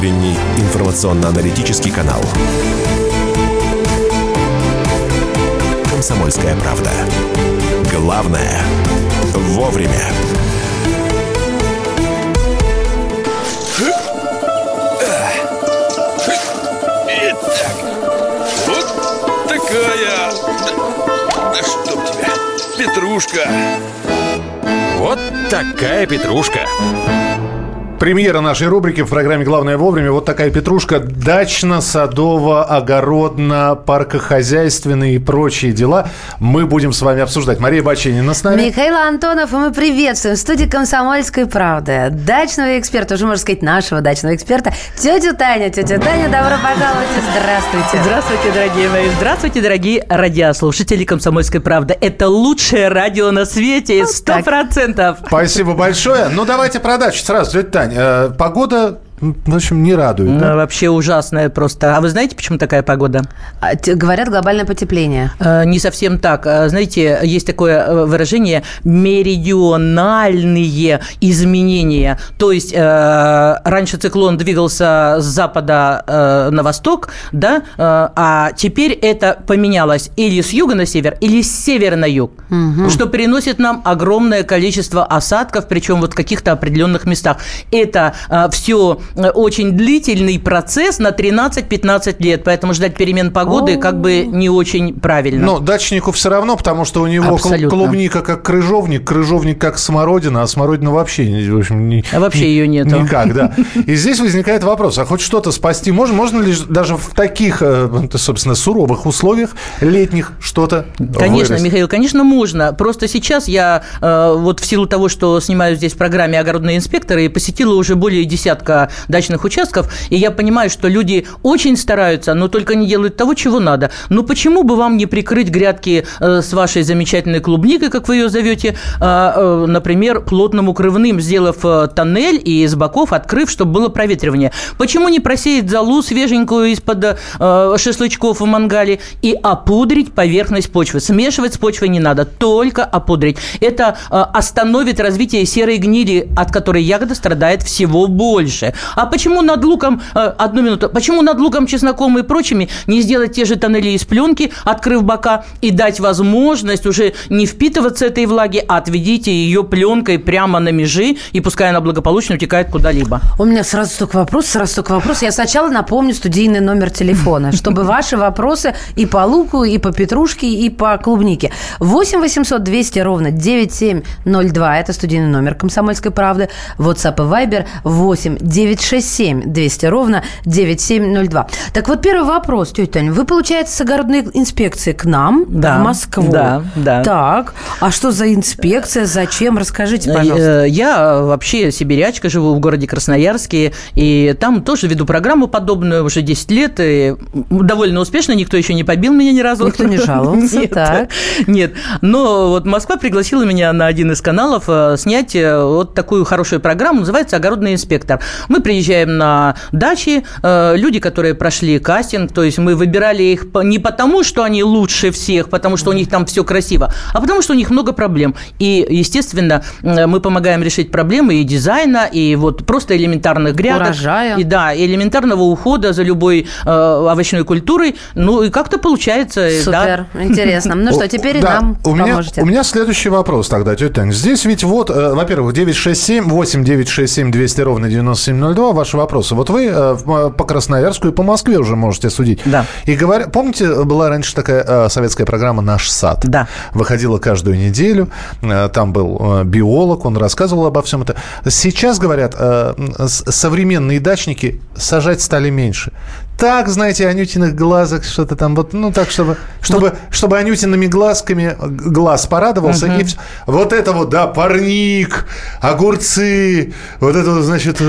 утренний информационно-аналитический канал. «Комсомольская правда». Главное – вовремя. Итак, вот такая... Да, да чтоб тебя, петрушка. Вот такая петрушка. Премьера нашей рубрики в программе «Главное вовремя». Вот такая петрушка. Дачно-садово-огородно-паркохозяйственные и прочие дела мы будем с вами обсуждать. Мария Баченина с нами. Михаил Антонов, и мы приветствуем в студии «Комсомольской правды» дачного эксперта, уже можно сказать нашего дачного эксперта, тетю Таню. Тетя Таня, добро пожаловать и здравствуйте. Здравствуйте, дорогие мои. Здравствуйте, дорогие радиослушатели «Комсомольской правды». Это лучшее радио на свете, сто процентов. Спасибо большое. Ну, давайте про дачу сразу, тетя Таня. Э, погода в общем, не радует. Да? Вообще ужасная просто. А вы знаете, почему такая погода? А, говорят, глобальное потепление. Э, не совсем так. А, знаете, есть такое э, выражение меридиональные изменения. То есть э, раньше циклон двигался с запада э, на восток, да, э, а теперь это поменялось или с юга на север, или с севера на юг, угу. что приносит нам огромное количество осадков, причем вот в каких-то определенных местах. Это э, все очень длительный процесс на 13-15 лет, поэтому ждать перемен погоды как бы не очень правильно. Но дачнику все равно, потому что у него Абсолютно. клубника как крыжовник, крыжовник как смородина, а смородина вообще, в общем, не, а вообще ее нету. Никак, да. И здесь возникает вопрос, а хоть что-то спасти можно? Можно ли даже в таких, э, собственно, суровых условиях летних что-то Конечно, вырастить? Михаил, конечно, можно. Просто сейчас я э, вот в силу того, что снимаю здесь в программе «Огородные инспекторы», посетила уже более десятка дачных участков, и я понимаю, что люди очень стараются, но только не делают того, чего надо. Но почему бы вам не прикрыть грядки э, с вашей замечательной клубникой, как вы ее зовете, э, э, например, плотным укрывным, сделав тоннель и с боков открыв, чтобы было проветривание? Почему не просеять залу свеженькую из-под шашлычков в мангале и опудрить поверхность почвы? Смешивать с почвой не надо, только опудрить. Это остановит развитие серой гнили, от которой ягода страдает всего больше. А почему над луком, э, одну минуту, почему над луком, чесноком и прочими не сделать те же тоннели из пленки, открыв бока, и дать возможность уже не впитываться этой влаги, а отведите ее пленкой прямо на межи, и пускай она благополучно утекает куда-либо. У меня сразу столько вопросов, сразу столько вопросов. Я сначала напомню студийный номер телефона, чтобы ваши вопросы и по луку, и по петрушке, и по клубнике. 8 800 200 ровно 9702. Это студийный номер «Комсомольской правды». WhatsApp и Viber 8 9 967 200 ровно 9702. Так вот, первый вопрос, тетя Таня. Вы, получается, с огородной инспекции к нам, да, в Москву. Да, да. Так, а что за инспекция, зачем? Расскажите, пожалуйста. Э, я вообще сибирячка, живу в городе Красноярске, и там тоже веду программу подобную уже 10 лет, и довольно успешно, никто еще не побил меня ни разу. Никто не жаловался, нет, так. Нет, но вот Москва пригласила меня на один из каналов э, снять э, вот такую хорошую программу, называется «Огородный инспектор». Мы приезжаем на дачи, э, люди, которые прошли кастинг, то есть мы выбирали их не потому, что они лучше всех, потому что у них там все красиво, а потому что у них много проблем. И, естественно, мы помогаем решить проблемы и дизайна, и вот просто элементарных грядок. Урожая. И да, элементарного ухода за любой э, овощной культурой. Ну, и как-то получается. Супер, да. интересно. Ну что, теперь и нам у меня, У меня следующий вопрос тогда, тетя Таня. Здесь ведь вот, э, во-первых, 967, 8 967 200 ровно 9702 два ваши вопроса. Вот вы э, по Красноярску и по Москве уже можете судить. Да. И говоря, помните, была раньше такая э, советская программа «Наш сад»? Да. Выходила каждую неделю. Э, там был биолог, он рассказывал обо всем это. Сейчас, говорят, современные дачники сажать стали меньше так, знаете, Анютиных глазок, что-то там, вот, ну так, чтобы, чтобы, вот. чтобы Анютиными глазками глаз порадовался. Угу. И вот это вот, да, парник, огурцы, вот это вот, значит...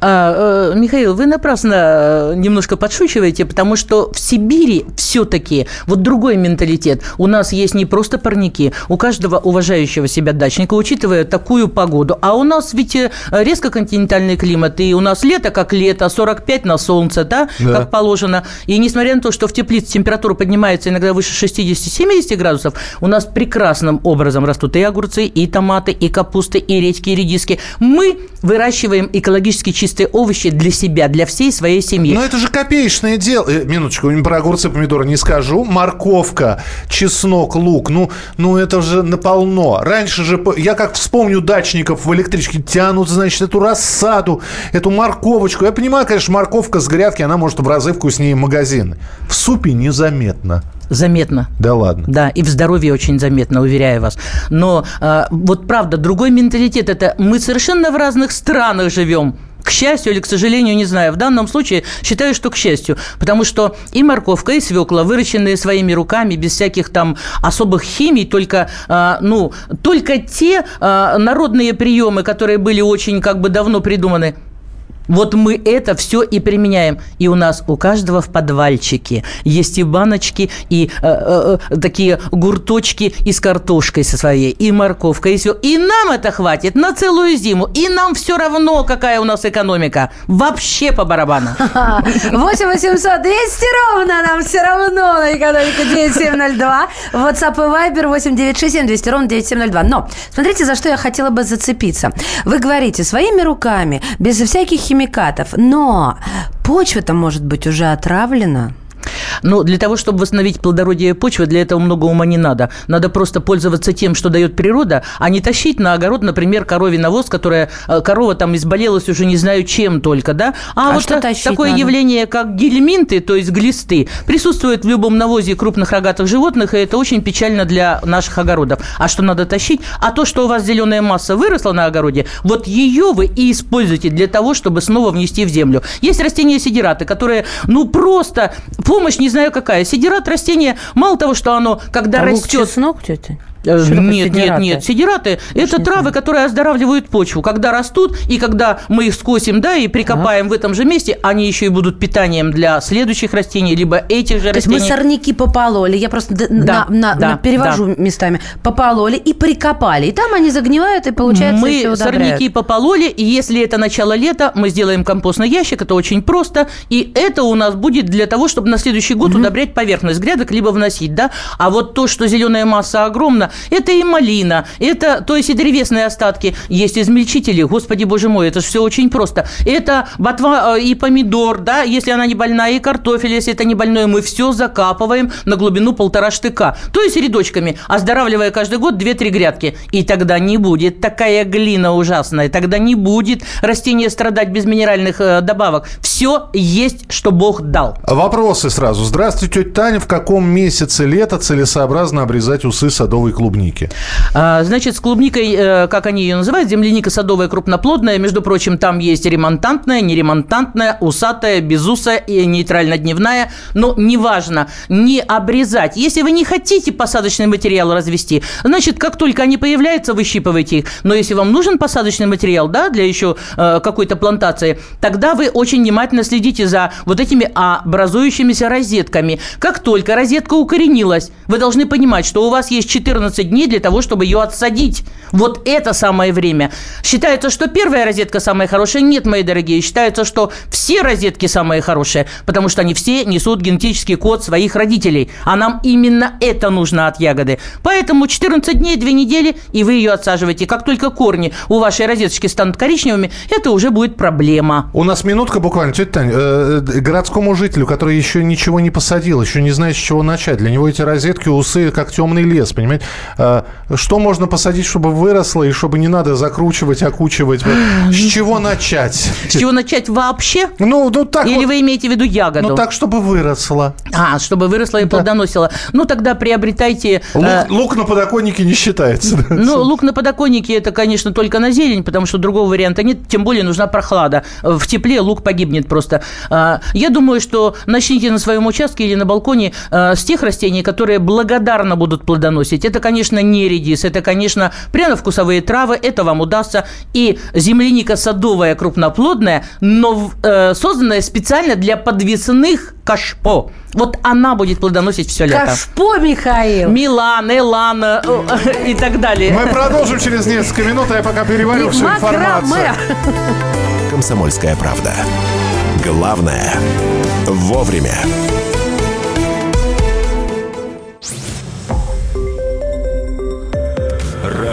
Э, а, э, Михаил, вы напрасно э, немножко подшучиваете, потому что в Сибири все-таки вот другой менталитет. У нас есть не просто парники, у каждого уважающего себя дачника, учитывая такую погоду. А у нас ведь резко континентальный климат, и у нас лето как лето, 45 на солнце, да, да. как положено. И несмотря на то, что в теплице температура поднимается иногда выше 60-70 градусов, у нас прекрасным образом растут и огурцы, и томаты, и капусты, и редьки, и редиски. Мы выращиваем экологически чистые овощи для себя, для всей своей семьи. Но это же копеечное дело. Э, минуточку, про огурцы, помидоры не скажу. Морковка, чеснок, лук. Ну, ну это же наполно. Раньше же, я как вспомню дачников в электричке, тянут, значит, эту рассаду, эту морковочку. Я понимаю, конечно, морковка с грядки, она может в разы вкуснее магазин. В супе незаметно. Заметно. Да ладно. Да, и в здоровье очень заметно, уверяю вас. Но э, вот правда, другой менталитет это мы совершенно в разных странах живем. К счастью или к сожалению, не знаю. В данном случае считаю, что к счастью. Потому что и морковка, и свекла, выращенные своими руками, без всяких там особых химий, только, э, ну, только те э, народные приемы, которые были очень как бы давно придуманы, вот мы это все и применяем. И у нас у каждого в подвальчике есть и баночки, и э, э, э такие гурточки и с картошкой со своей, и морковкой, и все. И нам это хватит на целую зиму. И нам все равно, какая у нас экономика. Вообще по барабану. 8 800 200 ровно нам все равно на экономику 9702. WhatsApp и Viber 8 967 200 ровно 9702. Но смотрите, за что я хотела бы зацепиться. Вы говорите своими руками, без всяких химий химикатов. Но почва-то может быть уже отравлена. Но для того, чтобы восстановить плодородие почвы, для этого много ума не надо. Надо просто пользоваться тем, что дает природа, а не тащить на огород, например, коровий навоз, которая э, корова там изболелась уже не знаю чем только, да? А, а вот что такое надо? явление, как гельминты, то есть глисты, присутствует в любом навозе крупных рогатых животных, и это очень печально для наших огородов. А что надо тащить? А то, что у вас зеленая масса выросла на огороде, вот ее вы и используете для того, чтобы снова внести в землю. Есть растения сидираты, которые, ну, просто помощь не знаю какая. Сидират растение, мало того, что оно, когда а растет... Чеснок, тетя? Э, нет, нет, нет. Сидираты – это травы, которые оздоравливают почву. Когда растут, и когда мы их скосим, да, и прикопаем ага. в этом же месте, они еще и будут питанием для следующих растений, либо этих же То растений. То есть мы сорняки попололи, я просто да, на, на, да, на перевожу да. местами, попололи и прикопали. И там они загнивают, и получается Мы сорняки попололи, и если это начало лета, мы сделаем компостный ящик, это очень просто, и это у нас будет для того, чтобы на следующий год угу. удобрять поверхность грядок, либо вносить, да. А вот то, что зеленая масса огромна, это и малина, это, то есть и древесные остатки, есть измельчители, господи боже мой, это же все очень просто. Это ботва э, и помидор, да, если она не больная, и картофель, если это не больное, мы все закапываем на глубину полтора штыка, то есть рядочками, оздоравливая каждый год 2-3 грядки. И тогда не будет такая глина ужасная, тогда не будет растение страдать без минеральных э, добавок. Все есть, что Бог дал. Вопросы сразу. Здравствуйте, тетя Таня. В каком месяце лета целесообразно обрезать усы садовой клубники? А, значит, с клубникой, э, как они ее называют, земляника садовая крупноплодная. Между прочим, там есть ремонтантная, неремонтантная, усатая, безусая и нейтрально-дневная. Но неважно, не обрезать. Если вы не хотите посадочный материал развести, значит, как только они появляются, выщипывайте их. Но если вам нужен посадочный материал, да, для еще э, какой-то плантации, тогда вы очень внимательно следите за вот этими образующимися розетками. Как только розетка укоренилась, вы должны понимать, что у вас есть 14 14 дней для того, чтобы ее отсадить. Вот это самое время. Считается, что первая розетка самая хорошая. Нет, мои дорогие. Считается, что все розетки самые хорошие, потому что они все несут генетический код своих родителей. А нам именно это нужно от ягоды. Поэтому 14 дней, 2 недели, и вы ее отсаживаете. Как только корни у вашей розеточки станут коричневыми, это уже будет проблема. У нас минутка буквально. Тетя Тань, э, э, городскому жителю, который еще ничего не посадил, еще не знает, с чего начать. Для него эти розетки, усы, как темный лес, понимаете? Э, что можно посадить, чтобы выросло, и чтобы не надо закручивать, окучивать? С чего начать? С чего начать вообще? Ну, ну так Или вот, вы имеете в виду ягоду? Ну, так, чтобы выросло. А, чтобы выросло и да. плодоносило. Ну, тогда приобретайте... Лук, э... лук на подоконнике не считается. Ну, лук на подоконнике – это, конечно, только на зелень, потому что другого варианта нет, тем более нужна прохлада. В тепле лук погибнет просто. А, я думаю, что начните на своем участке или на балконе э, с тех растений, которые благодарно будут плодоносить. Это, конечно, не редис, это, конечно, пряно-вкусовые травы, это вам удастся. И земляника садовая крупноплодная, но э, созданная специально для подвесных кашпо. Вот она будет плодоносить все лето. Кашпо, Михаил. Милан, Элана э, и так далее. Мы продолжим через несколько минут, а я пока переварю всю информацию. Комсомольская правда. Главное – вовремя.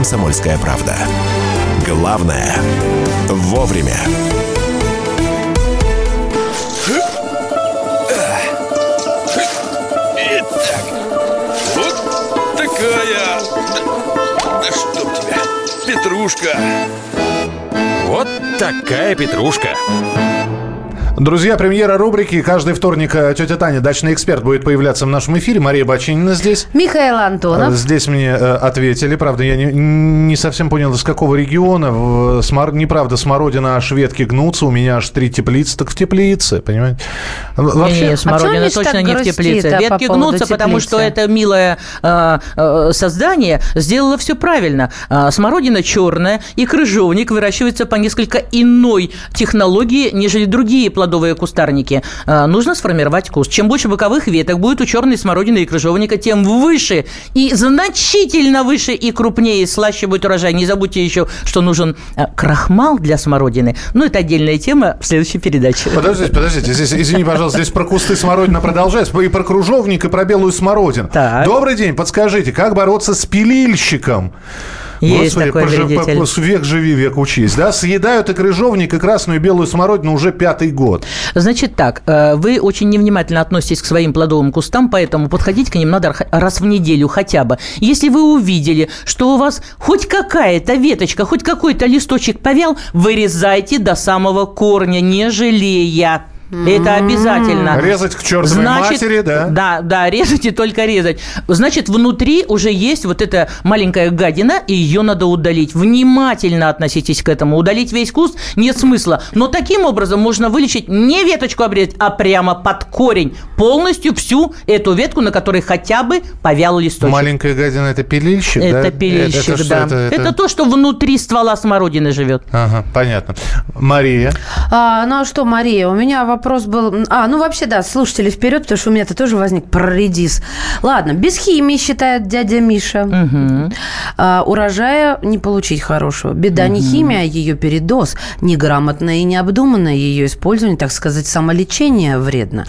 «Комсомольская правда». Главное – вовремя. Итак, вот такая... Да, да чтоб тебя, петрушка. Вот такая петрушка. Друзья, премьера рубрики. Каждый вторник э, тетя Таня, дачный эксперт, будет появляться в нашем эфире. Мария Бачинина здесь. Михаил Антонов. Здесь мне э, ответили. Правда, я не, не совсем понял, из какого региона. В, смор, неправда, смородина, а шведки гнутся. У меня аж три теплицы. Так в теплице, понимаете? Вообще... Не, не, смородина а точно не в теплице. Ветки по гнутся, потому что это милое э, э, создание сделало все правильно. Э, смородина черная, и крыжовник выращивается по несколько иной технологии, нежели другие плоды плодовые кустарники, а, нужно сформировать куст. Чем больше боковых веток будет у черной смородины и крыжовника, тем выше и значительно выше и крупнее, и слаще будет урожай. Не забудьте еще, что нужен а, крахмал для смородины. Ну, это отдельная тема в следующей передаче. Подождите, подождите. Здесь, извини, пожалуйста, здесь про кусты смородина продолжается. И про кружовник, и про белую смородину. Так. Добрый день, подскажите, как бороться с пилильщиком? Есть Господи, такой пожи, вредитель. век живи, век учись. Да? Съедают и крыжовник, и красную, и белую смородину уже пятый год. Значит так, э, вы очень невнимательно относитесь к своим плодовым кустам, поэтому подходить к ним надо раз в неделю хотя бы. Если вы увидели, что у вас хоть какая-то веточка, хоть какой-то листочек повял, вырезайте до самого корня, не жалея. Это обязательно. Резать к чертовой Значит, матери, да? Да, да, резать и только резать. Значит, внутри уже есть вот эта маленькая гадина, и ее надо удалить. Внимательно относитесь к этому. Удалить весь куст нет смысла. Но таким образом можно вылечить не веточку обрезать, а прямо под корень. Полностью всю эту ветку, на которой хотя бы повял листочек. Маленькая гадина – это пилильщик, это да? Пилильщик, это, это да. Это, это... это то, что внутри ствола смородины живет. Ага, понятно. Мария? А, ну а что, Мария, у меня вопрос вопрос был... А, ну вообще, да, слушатели вперед, потому что у меня-то тоже возник про редис. Ладно, без химии, считает дядя Миша. Угу. А, урожая не получить хорошего. Беда угу. не химия, а ее передоз. Неграмотное и необдуманное ее использование, так сказать, самолечение вредно.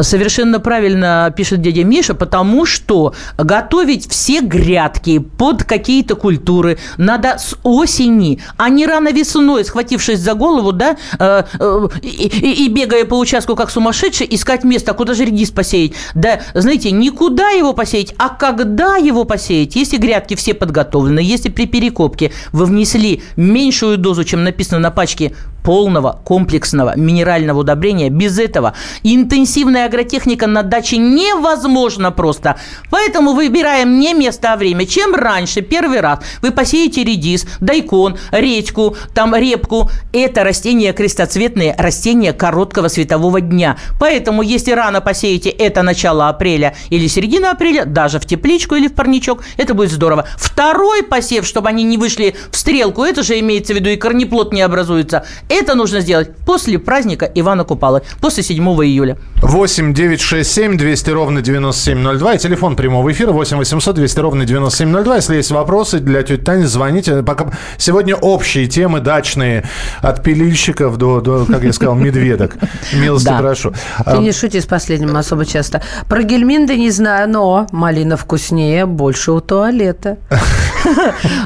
Совершенно правильно пишет дядя Миша, потому что готовить все грядки под какие-то культуры надо с осени, а не рано весной, схватившись за голову, да, э, э, и, и, и бегая по участку как сумасшедший, искать место, а куда же редис посеять. Да, знаете, никуда его посеять, а когда его посеять. Если грядки все подготовлены, если при перекопке вы внесли меньшую дозу, чем написано на пачке полного комплексного минерального удобрения. Без этого интенсивная агротехника на даче невозможно просто. Поэтому выбираем не место, а время. Чем раньше, первый раз, вы посеете редис, дайкон, редьку, там репку. Это растения крестоцветные, растения короткого светового дня. Поэтому, если рано посеете это начало апреля или середина апреля, даже в тепличку или в парничок, это будет здорово. Второй посев, чтобы они не вышли в стрелку, это же имеется в виду и корнеплод не образуется, это нужно сделать после праздника Ивана Купалы, после 7 июля. 8 9 6 7 200 ровно 9702. И телефон прямого эфира 8 800 200 ровно 9702. Если есть вопросы для тети Тани, звоните. Пока... Сегодня общие темы дачные. От пилильщиков до, до как я сказал, медведок. Милости да. прошу. Ты не шути с последним особо часто. Про гельминды не знаю, но малина вкуснее, больше у туалета.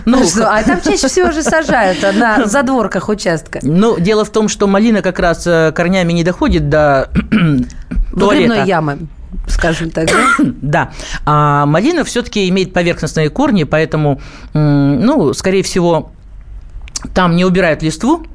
Ну, а там чаще всего же сажают на задворках участка. Ну, дело в том, что малина как раз э, корнями не доходит до туалета. ямы скажем так, да? да. А малина все-таки имеет поверхностные корни, поэтому, ну, скорее всего, там не убирают листву,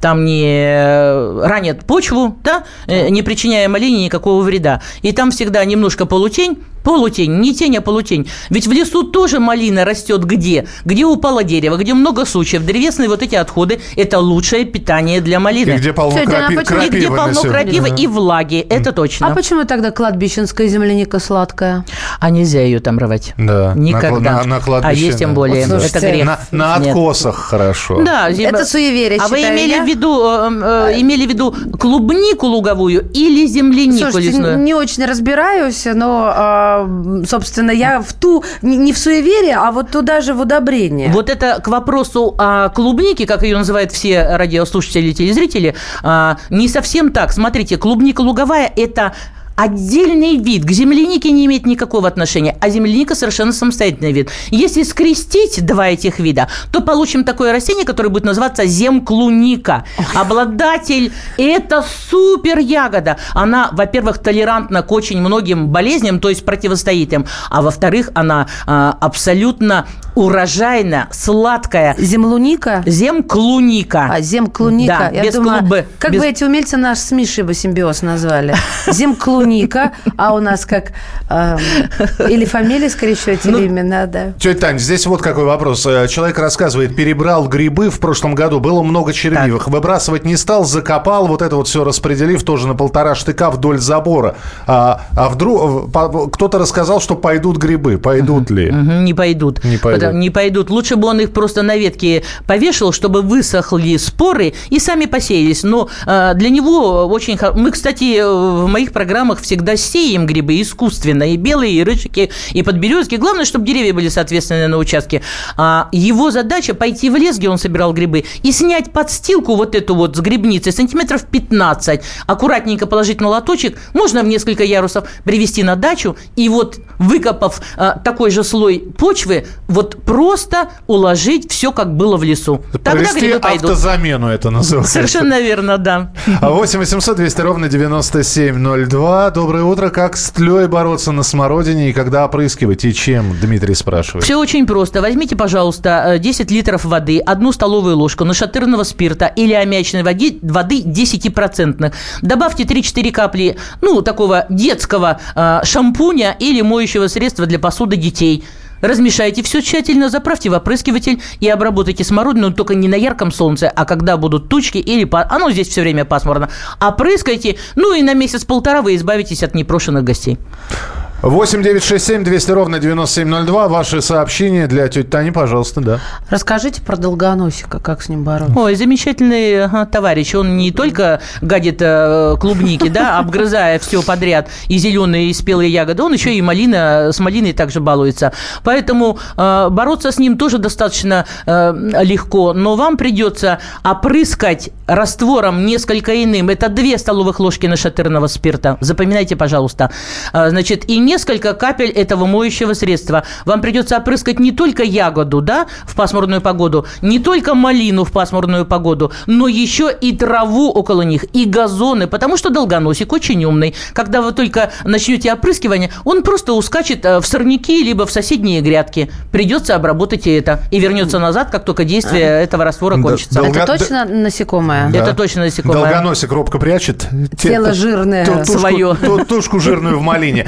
там не э, ранят почву, да, э, не причиняя малине никакого вреда. И там всегда немножко полутень, Полутень, не тень, а полутень. Ведь в лесу тоже малина растет где? Где упало дерево, где много сучьев. Древесные вот эти отходы – это лучшее питание для малины. И где полно Тетя, крапи- почему- И где крапивы полно на крапивы Да. и влаги, это точно. А почему тогда кладбищенская земляника сладкая? А нельзя ее там рвать. Да, на Никогда. кла- на- на а кладбище, есть тем более. Вот слушайте, это грех. На, на Нет. откосах хорошо. Да, зима- Это суеверие, А вы имели я. в виду, э, э, имели в виду клубнику луговую или землянику Слушайте, лесную? не очень разбираюсь, но, а, собственно, я в ту, не в суеверие, а вот туда же в удобрение. Вот это к вопросу о клубнике, как ее называют все радиослушатели и телезрители, а, не совсем так. Смотрите, клубника луговая – это отдельный вид. К землянике не имеет никакого отношения, а земляника совершенно самостоятельный вид. Если скрестить два этих вида, то получим такое растение, которое будет называться земклуника. Обладатель – это супер ягода. Она, во-первых, толерантна к очень многим болезням, то есть противостоит им, а во-вторых, она а, абсолютно урожайна, сладкая. Землуника? Земклуника. А, земклуника. Да, Я без думала, клубы. Как Без- бы эти умельцы наш с Мишей бы симбиоз назвали. Земклуника, а у нас как... эм, или фамилия скорещете, Ну, или имена, да. Тетя Тань, здесь вот какой вопрос. Э, Человек рассказывает, перебрал грибы в прошлом году, было много червивых. Выбрасывать не стал, закопал, вот это вот все распределив тоже на полтора штыка вдоль забора. А, а вдруг э, кто-то рассказал, что пойдут грибы. Пойдут ли? Не пойдут. Не пойдут. Потому- не пойдут. Лучше бы он их просто на ветке повешал, чтобы высохли споры и сами посеялись. Но э, для него очень... Мы, кстати, в моих программах всегда сеем грибы искусственно. И белые, и рыжики, и подберезки. Главное, чтобы деревья были соответственные на участке. А его задача пойти в лес, где он собирал грибы, и снять подстилку вот эту вот с грибницей сантиметров 15. Аккуратненько положить на лоточек. Можно в несколько ярусов привезти на дачу. И вот выкопав э, такой же слой почвы, вот просто уложить все, как было в лесу. Тогда Провести грибы пойдут. автозамену это называется. Совершенно верно, да. А 8 800 200 ровно 9702. Доброе утро. Как с тлей бороться на смородине и когда опрыскивать и чем? Дмитрий спрашивает. Все очень просто. Возьмите, пожалуйста, э, 10 литров воды, одну столовую ложку нашатырного спирта или аммиачной воды, воды 10%. Добавьте 3-4 капли, ну, такого детского э, шампуня или моющего средства для посуды детей. Размешайте все тщательно, заправьте в опрыскиватель и обработайте смородину только не на ярком солнце, а когда будут тучки или... па- А ну, здесь все время пасмурно. Опрыскайте, ну и на месяц-полтора вы избавитесь от непрошенных гостей. 8 9 6 7 200 ровно 9702. Ваши сообщения для тети Тани, пожалуйста, да. Расскажите про долгоносика, как с ним бороться. Ой, замечательный ага, товарищ. Он не только гадит э, клубники, да, обгрызая все подряд, и зеленые, и спелые ягоды, он еще и малина, с малиной также балуется. Поэтому э, бороться с ним тоже достаточно э, легко, но вам придется опрыскать раствором несколько иным. Это две столовых ложки нашатырного спирта. Запоминайте, пожалуйста. А, Значит, и несколько капель этого моющего средства. Вам придется опрыскать не только ягоду, да, в пасмурную погоду, не только малину в пасмурную погоду, но еще и траву около них, и газоны, потому что долгоносик очень умный. Когда вы только начнете опрыскивание, он просто ускачет э, в сорняки, либо в соседние грядки. Придется обработать и это. И вернется назад, как только действие этого раствора Да, кончится. долго- Это точно насекомое? Да. Это точно насекомое. Долгоносик робко прячет. Тело Те- жирное ту- тушку- свое. ту- Тушку жирную в малине.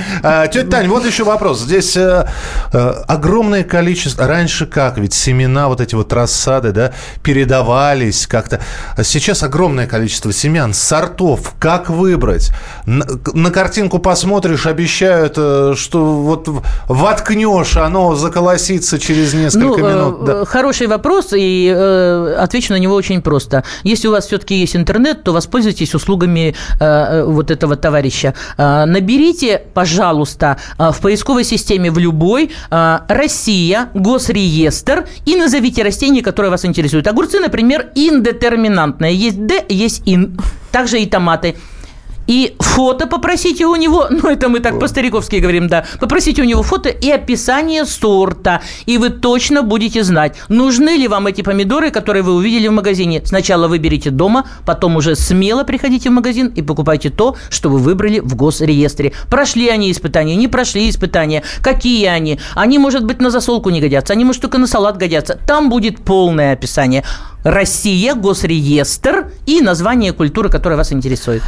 Тетя Тань, вот еще вопрос. Здесь э, э, огромное количество... Раньше как? Ведь семена, вот эти вот рассады, да, передавались как-то. А Сейчас огромное количество семян, сортов. Как выбрать? На, на картинку посмотришь, обещают, э, что вот воткнешь, оно заколосится через несколько Ну, минут. Да. э, хороший вопрос, и э, отвечу на него очень просто. Если у вас все-таки есть интернет, то воспользуйтесь услугами вот этого товарища. Наберите, пожалуйста, э, в поисковой системе в любой э, «Россия», «Госреестр» и назовите растение, которое вас интересует. Огурцы, например, индетерминантные. Есть «д», есть «ин». Также и томаты. И фото попросите у него, ну это мы так по-стариковски говорим, да, попросите у него фото и описание сорта, и вы точно будете знать, нужны ли вам эти помидоры, которые вы увидели в магазине. Сначала выберите дома, потом уже смело приходите в магазин и покупайте то, что вы выбрали в госреестре. Прошли они испытания, не прошли испытания, какие они. Они, может быть, на засолку не годятся, они, может, только на салат годятся. Там будет полное описание. Россия, госреестр и название культуры, которая вас интересует.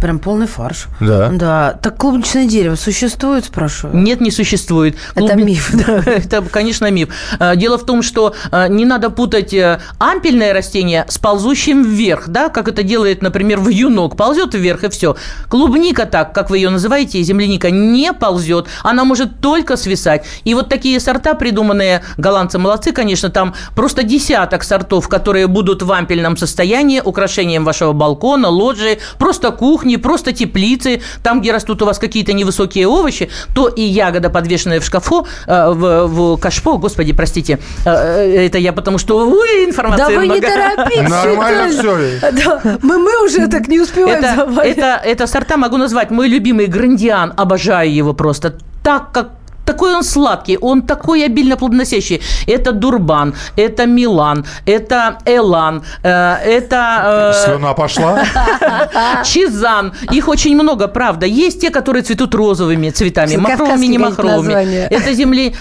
Прям полный фарш. Да. Да. Так клубничное дерево существует, спрашиваю? Нет, не существует. Это миф, Да, это, конечно, миф. А, Дело в том, что а, не надо путать э, ампельное растение с ползущим вверх, да, как это делает, например, вьюнок. Ползет вверх и все. Клубника так, как вы ее называете, земляника, не ползет. Она может только свисать. И вот такие сорта, придуманные голландцы молодцы, конечно, там просто десяток сортов, которые будут в ампельном состоянии, украшением вашего балкона, лоджии, просто кухни, просто теплицы, там, где растут у вас какие-то невысокие овощи, то и ягода, подвешенная в шкафу, э, в, в кашпо, господи, простите, э, э, это я потому что, ой, информации Да вы не много. торопитесь. Нормально. Да, мы, мы уже так не успеваем Это, это, это сорта могу назвать мой любимый грандиан, обожаю его просто. Так как такой он сладкий, он такой обильно плодоносящий. Это Дурбан, это Милан, это Элан, э, это... э, Слюна пошла. Чизан. Их очень много, правда. Есть те, которые цветут розовыми цветами, махровыми, не махровыми. Это земли...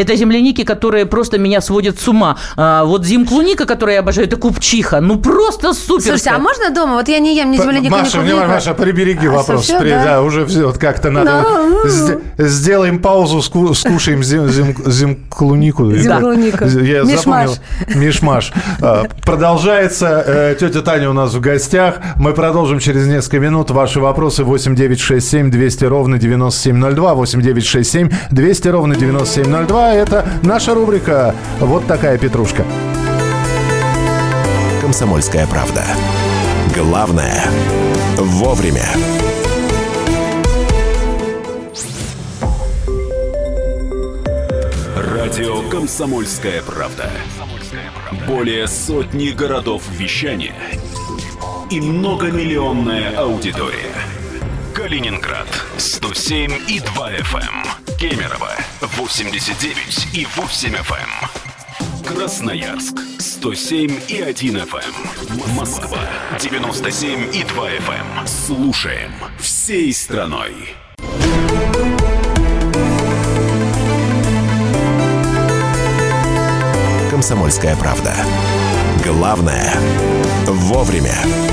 Это земляники, которые просто меня сводят с ума. А, вот зимклуника, которую я обожаю, это купчиха. Ну, просто супер. Слушайте, а можно дома? Вот я не ем ни земляника, ни Маша, клубнику. внимание, Маша, прибереги А, вопрос. совсем, При- да? да, уже все, вот как-то надо. Ну. Сде- Сделаем паузу, ску- скушаем зим, зим, зимклунику. Зимклунику. Я Мишмаш. запомнил. Мишмаш. А, Продолжается. Э, Тетя Таня у нас в гостях. Мы продолжим через несколько минут. Ваши вопросы 8 9 6 7 200 ровно 9702. 8 9 6 7 200 ровно 9702. Это наша рубрика «Вот такая петрушка». «Комсомольская правда». Главное – вовремя. Радио «Комсомольская правда». Более сотни городов вещания и многомиллионная аудитория. Калининград 107 и 2 FM. Кемерово 89 и 8 FM. Красноярск 107 и 1 FM. Москва 97 и 2 FM. Слушаем всей страной. «Комсомольская правда». Главное – вовремя.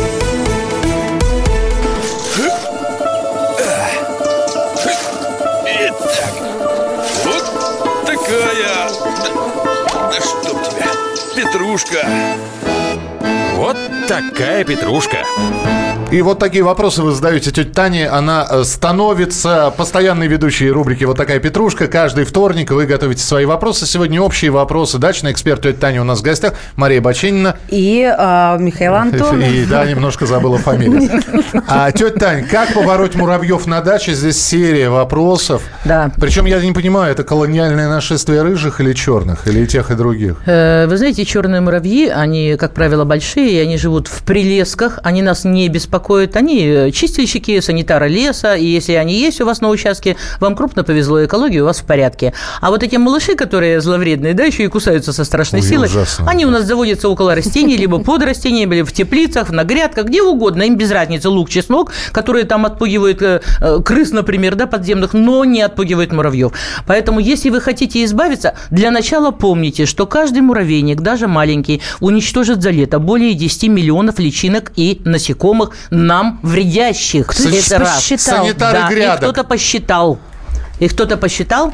Петрушка. Вот такая петрушка. И вот такие вопросы вы задаете тете Тане. Она э, становится постоянной ведущей рубрики «Вот такая петрушка». Каждый вторник вы готовите свои вопросы. Сегодня общие вопросы. Дачный эксперт тетя Таня у нас в гостях. Мария Баченина. И а, Михаил Антонов. И да, немножко забыла фамилию. А тетя Тань, как побороть муравьев на даче? Здесь серия вопросов. Да. Причем я не понимаю, это колониальное нашествие рыжих или черных, или тех, и других? Э, Вы знаете, черные муравьи, они, как правило, большие, и они живут в прилесках, они нас не беспокоят. Они э, чистильщики, санитары леса, и если они есть у вас на участке, вам крупно повезло, экология у вас в порядке. А вот эти малыши, которые зловредные, да, еще и кусаются со страшной Ой, силой, ужасно. они у нас заводятся около растений, либо под растениями, либо в теплицах, на грядках, где угодно, им без разницы лук, чеснок, которые там отпугивают э, э, крыс, например, да, подземных, но не отпугивают муравьев. Поэтому, если вы хотите избавиться, для начала помните, что каждый муравейник, даже маленький, уничтожит за лето более 10 миллионов личинок и насекомых нам вредящих. Кто Это раз. Санитары Да, и грядок. кто-то посчитал. И кто-то посчитал?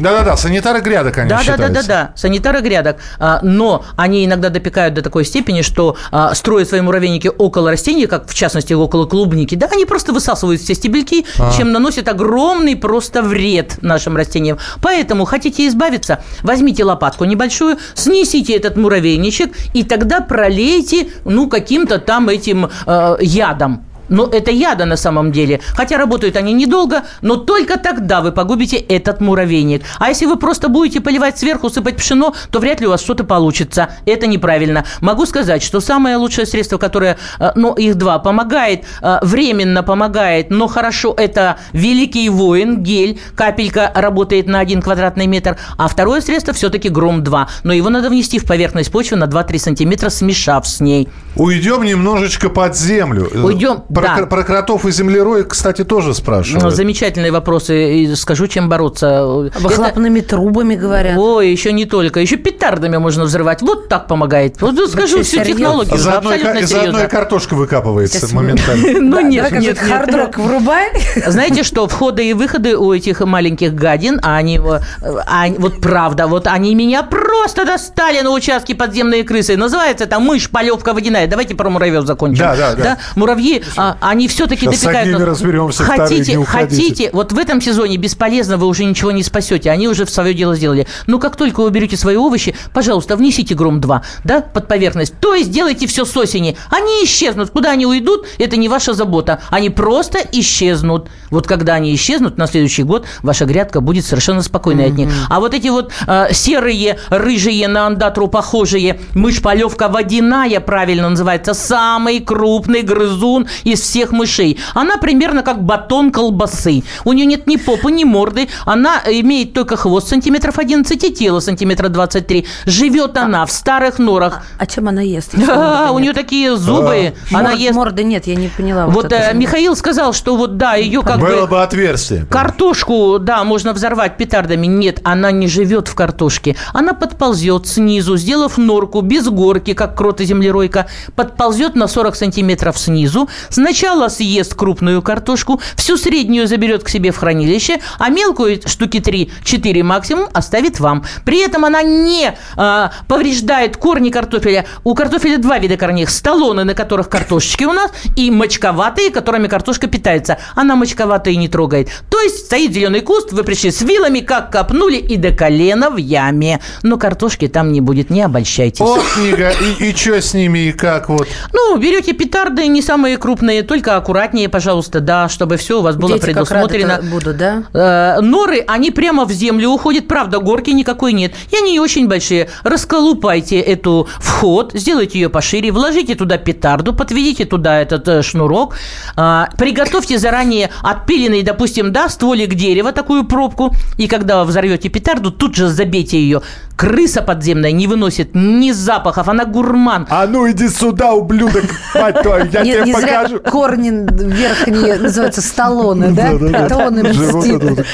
Да-да-да, санитары грядок они Да, считаются. да, санитары грядок. А, Но они иногда допекают до такой степени, что а, строят свои муравейники около растений, как в частности около клубники. Да, они просто высасывают все стебельки, А. чем наносят огромный просто вред нашим растениям. Поэтому хотите избавиться, возьмите лопатку небольшую, снесите этот муравейничек и тогда пролейте, ну, каким-то там этим э, ядом. Но это яда на самом деле. Хотя работают они недолго, но только тогда вы погубите этот муравейник. А если вы просто будете поливать сверху, сыпать пшено, то вряд ли у вас что-то получится. Это неправильно. Могу сказать, что самое лучшее средство, которое, э, ну, их два, помогает, э, временно помогает, но хорошо, это Великий Воин, гель, капелька работает на 1 квадратный метр, а второе средство все-таки Гром-2. Но его надо внести в поверхность почвы на 2-3 сантиметра, смешав с ней. Уйдем немножечко под землю. Уйдем. про, Да. кр- про кротов и землероек, кстати, тоже Ну, спрашивают. Замечательные вопросы. И скажу, чем бороться. Это- Выхлопными трубами говорят. Ой, еще не только. Еще петардами можно взрывать. Вот так помогает. Вот скажу что, всю серьезно? технологию. Заодно, и ка- и серьезно. картошка выкапывается Естественно. моментально. Ну нет, нет, хард-рок врубай. Знаете что, входы и выходы у этих маленьких гадин, а они, а они- вот правда, вот они меня просто достали на участке подземные крысы. Называется это мышь, полевка водяная. Давайте про муравьев закончим. Да, да, да. Муравьи, а, они все-таки Сейчас с допекают. одними нас. разберемся, хотите, не хотите, вот в этом сезоне бесполезно, вы уже ничего не спасете. Они уже свое дело сделали. Но как только вы берете свои овощи, пожалуйста, внесите гром-2, да, под поверхность. То есть делайте все с осени. Они исчезнут. Куда они уйдут, это не ваша забота. Они просто исчезнут. Вот когда они исчезнут, на следующий год ваша грядка будет совершенно спокойной от них. А вот эти вот э, серые, рыжие, на андатру похожие, мышь-полевка водяная, правильно называется, самый крупный грызун из всех мышей. Она примерно как батон колбасы. У нее нет ни попы, ни морды. Она имеет только хвост сантиметров 11 и тело сантиметра 23. Живет она в старых норах. А чем она ест? у нее такие зубы. Она Морд- ест... Морды нет, я не поняла. Вот это э. Михаил сказал, что вот да, ее как Было бы... бы отверстие. Картошку, да, можно взорвать петардами. Нет, она не живет в картошке. Она подползет снизу, сделав норку без горки, как крот и землеройка, подползет на 40 сантиметров снизу. Сначала съест крупную картошку, всю среднюю заберет к себе в хранилище, а мелкую штуки 3-4 максимум оставит вам. При этом она не а, повреждает корни картофеля. У картофеля два вида корней. Столоны, на которых картошечки у нас, и мочковатые, которыми картошка питается. Она мочковатые не трогает. То есть стоит зеленый куст, вы пришли с вилами, как копнули, и до колена в яме. Но картошки там не будет, не обольщайтесь. О, книга, и, и что с ними, и как вот? Ну, берете петарды не самые крупные, только аккуратнее, пожалуйста, да, чтобы все у вас было Дети как предусмотрено. будут, да? Э, Норы, они прямо в землю уходят, правда, горки никакой нет. И они не очень большие. Расколупайте эту вход, сделайте ее пошире, вложите туда петарду, подведите туда этот э, шнурок, а, приготовьте заранее отпиленный, допустим, да, стволик дерева, такую пробку, и когда вы взорвете петарду, тут же забейте ее. Крыса подземная не выносит ни запахов, она гурман. А ну иди сюда, ублюдок, мать твою, я не, тебе не зря покажу. корни верхние называются сталоны, да? Да-да-да. Это он им мстит.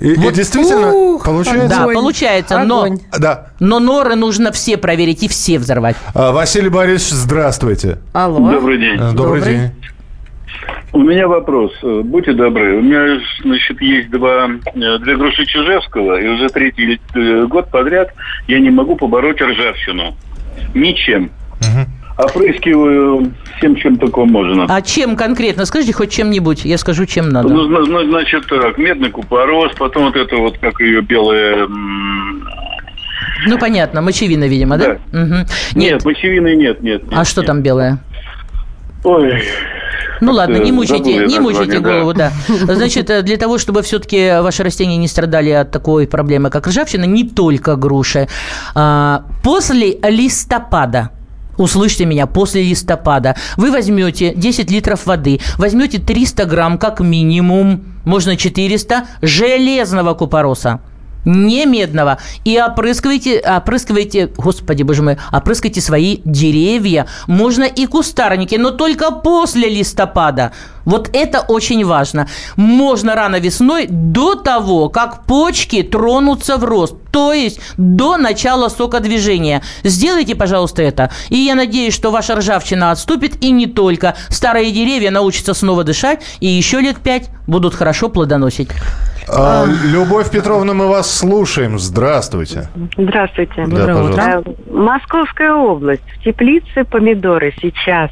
И, и действительно, Ух, получается... Да, Огонь. получается, но, Огонь. Да. но норы нужно все проверить и все взорвать. А, Василий Борисович, здравствуйте. Алло. Добрый день. Э, Добрый, Добрый. день. У меня вопрос. Э, Будьте добры. У меня, значит, есть два, э, две груши Чижевского, и уже третий э, год подряд я не могу побороть ржавчину. Ничем. Опрыскиваю всем, чем только можно. А чем конкретно? Скажите хоть чем-нибудь, я скажу, чем надо. Ну, ну, значит, так, медный купорос, потом вот это вот, как ее белая... м, Ну, понятно, мочевина, видимо, да? Мгм. Нет. Нет, мочевины нет, нет. А нет, что нет. там белое? Ой, Ну ладно, не мучайте, не мучайте название, да. голову, да. Значит, э, для того, чтобы все-таки ваши растения не страдали от такой проблемы, как ржавчина, не только груши. а, После листопада Услышьте меня, после листопада. Вы возьмете 10 литров воды, возьмете 300 грамм как минимум, можно 400, железного купороса не медного. И опрыскивайте, опрыскивайте, господи, боже мой, опрыскайте свои деревья. Можно и кустарники, но только после листопада. Вот это очень важно. Можно рано весной до того, как почки тронутся в рост. То есть до начала сокодвижения. Сделайте, пожалуйста, это. И я надеюсь, что ваша ржавчина отступит. И не только. Старые деревья научатся снова дышать. И еще лет пять будут хорошо плодоносить. А, Любовь Петровна, мы вас слушаем. Здравствуйте. Здравствуйте. Да, пожалуйста. Э, Московская область. В теплице помидоры сейчас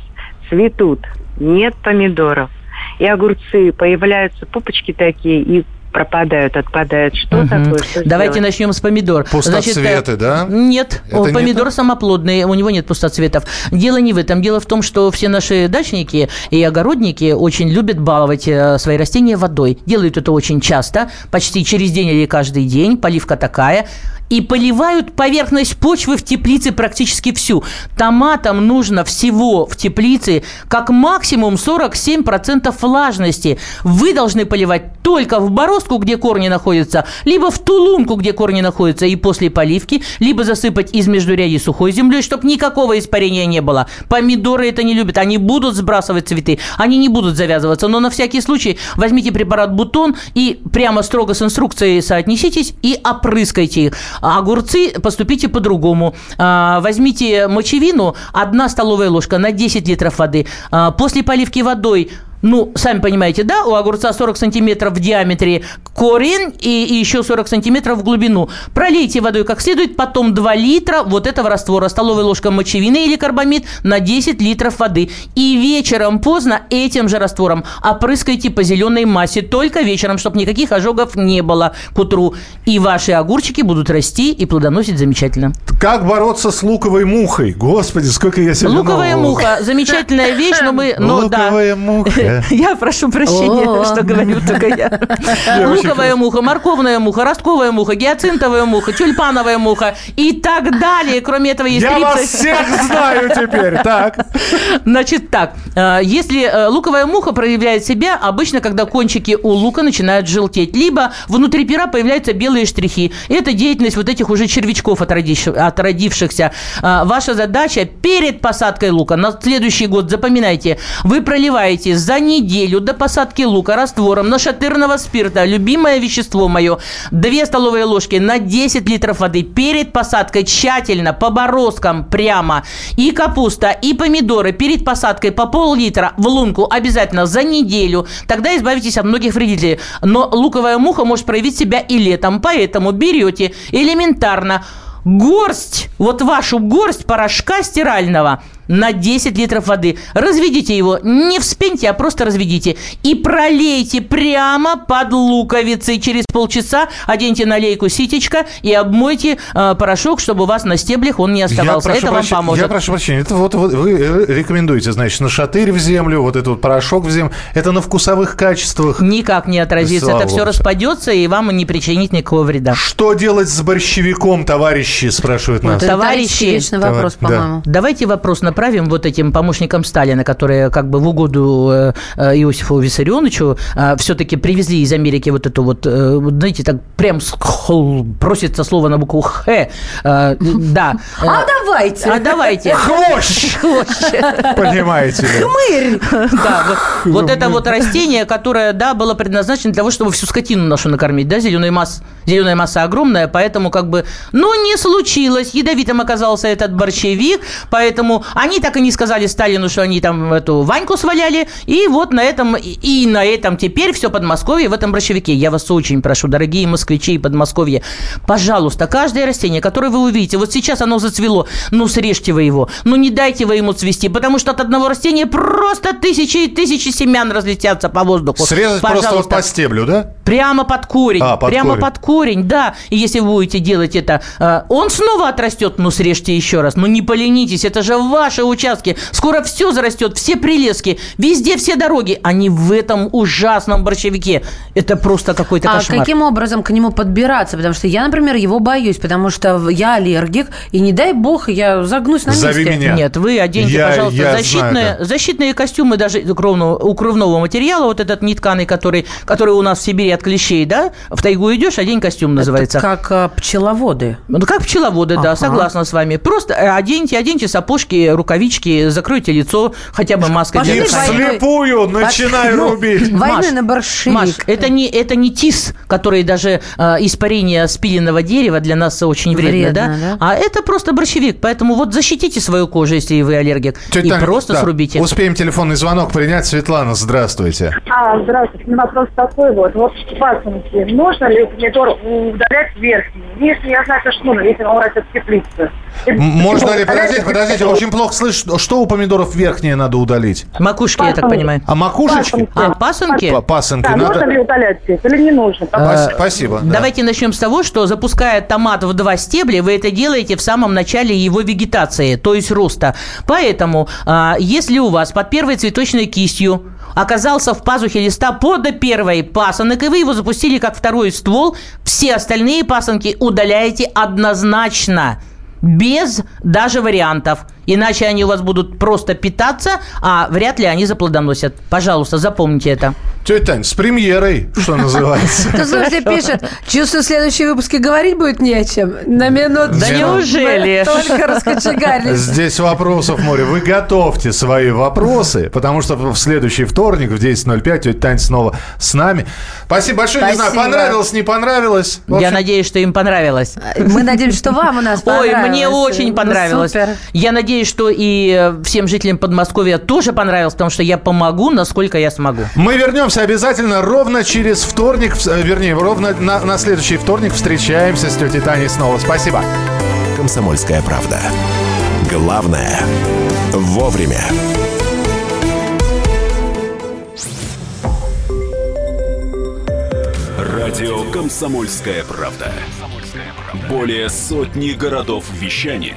цветут. Нет помидоров. И огурцы появляются пупочки такие и пропадают, отпадают. Что Мгм. такое? Что Давайте сделать? начнем с помидор. Пустоцветы, э, да? Нет, Это не помидор то? самоплодный, у него нет пустоцветов. Дело не в этом. Дело в том, что все наши дачники и огородники очень любят баловать э, свои растения водой. Делают это очень часто, почти через день или каждый день. Поливка такая. И поливают поверхность почвы в теплице практически всю. Томатам нужно всего в теплице как максимум 47% влажности. Вы должны поливать только в бороздку, где корни находятся, либо в тулунку, где корни находятся, и после поливки, либо засыпать из междурядий сухой землей, чтобы никакого испарения не было. Помидоры это не любят, они будут сбрасывать цветы, они не будут завязываться, но на всякий случай возьмите препарат бутон и прямо строго с инструкцией соотнеситесь и опрыскайте их. А огурцы поступите по-другому. А, возьмите мочевину, одна столовая ложка на 10 литров воды. А, после поливки водой ну, сами понимаете, да, у огурца 40 сантиметров в диаметре корень и, и еще 40 сантиметров в глубину. Пролейте водой как следует, потом 2 литра вот этого раствора, столовая ложка мочевины или карбамид на 10 литров воды. И вечером поздно этим же раствором опрыскайте по зеленой массе, только вечером, чтобы никаких ожогов не было к утру. И ваши огурчики будут расти и плодоносить замечательно. Как бороться с луковой мухой? Господи, сколько я сегодня Луковая нового. муха, замечательная вещь, но мы... Ну, да. Луковая муха. Я прошу прощения, О. что говорю только я. Луковая муха, морковная муха, ростковая муха, гиацинтовая муха, тюльпановая муха и так далее. Кроме этого есть Я вас 30 всех знаю теперь, так. Значит так, э, если э, луковая муха проявляет себя обычно, когда кончики у лука начинают желтеть, либо внутри пера появляются белые штрихи. Это деятельность вот этих уже червячков отродивших- отродившихся. Э, Ваша задача перед посадкой лука на следующий год, запоминайте, вы проливаете за неделю до посадки лука раствором нашатырного спирта, любимое вещество мое, 2 столовые ложки на 10 литров воды перед посадкой тщательно по бороздкам прямо. И капуста, и помидоры перед посадкой по пол-литра в лунку обязательно за неделю. Тогда избавитесь от многих вредителей. Но луковая муха может проявить себя и летом, поэтому берете элементарно горсть, вот вашу горсть порошка стирального на 10 литров воды. Разведите его, не вспеньте, а просто разведите. И пролейте прямо под луковицей. Через полчаса оденьте на лейку ситечко и обмойте э, порошок, чтобы у вас на стеблях он не оставался. Я Это прошу вам прощения- поможет. Я прошу прощения, это вот, вот вы э, рекомендуете, значит, на шатырь в землю, вот этот вот порошок в землю. Это на вкусовых качествах. Никак не отразится. Слава Это все распадется и вам не причинит никакого вреда. Что делать с борщевиком, товарищи, спрашивают нас. Это Товарищи, вечный вопрос, да. по-моему. Давайте вопрос направим вот этим помощникам Сталина, которые как бы в угоду э, э, Иосифу Виссарионовичу все-таки привезли из Америки вот эту вот, э, знаете, так прям просится слово на букву Х. Э, Да. Э, А давайте. А давайте. Хвощ, понимаете ли. Да, вот, вот это вот растение, которое, да, было предназначено для того, чтобы всю скотину нашу накормить, да, зеленая масса, зеленая масса огромная, поэтому как бы, ну, не случилось, ядовитым оказался этот борщевик, поэтому они так и не сказали Сталину, что они там эту Ваньку сваляли, и вот на этом, и- на этом теперь все Подмосковье в этом борщевике. Я вас очень прошу, дорогие москвичи и Подмосковье, пожалуйста, каждое растение, которое вы увидите, вот сейчас оно зацвело, ну, срежьте вы его, ну, не дайте вы ему цвести, потому что от одного растения просто тысячи и тысячи семян разлетятся по воздуху. Срезать просто вот Пожалуйста. по стеблю, да? Прямо под корень. А, под прямо корень. под корень, да. И если вы будете делать это, э, он снова отрастет, ну срежьте еще раз. Ну не поленитесь, это же ваши участки. Скоро все зарастет, все прелески, везде все дороги. Они в этом ужасном борщевике. Это просто какой-то А кошмар. каким образом к нему подбираться? Потому что я, например, его боюсь, потому что я аллергик, и не дай бог, я загнусь на Зови месте. меня. Нет, вы оденьте, Я- пожалуйста, я защитные, знаю, да. защитные костюмы даже укровного, укрывного материала, вот этот нетканый, который, который у нас в Сибири от клещей, да? В тайгу идешь, одень костюм называется. Это как а, пчеловоды. Ну, как пчеловоды, да, Ага. согласна с вами. Просто э, оденьте, оденьте сапожки, рукавички, закройте лицо хотя бы маской Пошли для дыхания. вслепую начинай Ну, рубить. Войны Маш, на борщевик. Маш, это не, это не тис, который даже э, испарение спиленного дерева для нас очень вредно, Вредно, да? да? А это просто борщевик. Поэтому вот защитите свою кожу, если вы аллергик. Тетя и Таня, просто да, срубите. Успеем телефонный звонок принять. Светлана, здравствуйте. А, здравствуйте. У меня вопрос такой вот. Вот в пасынке можно ли помидор удалять верхний? Нижний, я знаю, что нужно, если он растет в теплице. Можно ли, подождите, подождите, очень плохо слышу. Что у помидоров верхнее надо удалить? Макушки, я так понимаю. А макушечки? А, пасынки? Па- Пасынки Да, надо... нужно ли удалять их или не нужно? Спа- Спасибо. да. Давайте начнем с того, что запуская томат в два стебля, вы это делаете в самом начале его вегетации, то есть роста. Поэтому, а, если у вас под первой цветочной кистью оказался в пазухе листа под первой пасынок, и вы его запустили как второй ствол, все остальные пасынки удаляете однозначно. Без даже вариантов. Иначе они у вас будут просто питаться, а вряд ли они заплодоносят. Пожалуйста, запомните это. Тетя Тань, с премьерой, что называется. Кто, слушайте, пишет, чувствую, в следующем выпуске говорить будет не о чем. На минуту. Да неужели? Только раскочегарились. Здесь вопросов море. Вы готовьте свои вопросы, потому что в следующий вторник в 10.05 тетя Тань снова с нами. Спасибо большое. Не знаю, понравилось, не понравилось. Я надеюсь, что им понравилось. Мы надеемся, что вам у нас Ой, понравилось. мне очень Ну, понравилось. супер. Я надеюсь, что и э, всем жителям Подмосковья тоже понравилось, потому что я помогу, насколько я смогу. Мы вернемся обязательно ровно через вторник, э, вернее, ровно на, на следующий вторник встречаемся с тетей Таней снова. Спасибо. «Комсомольская правда». Главное – вовремя. Радио «Комсомольская правда». Более сотни городов вещания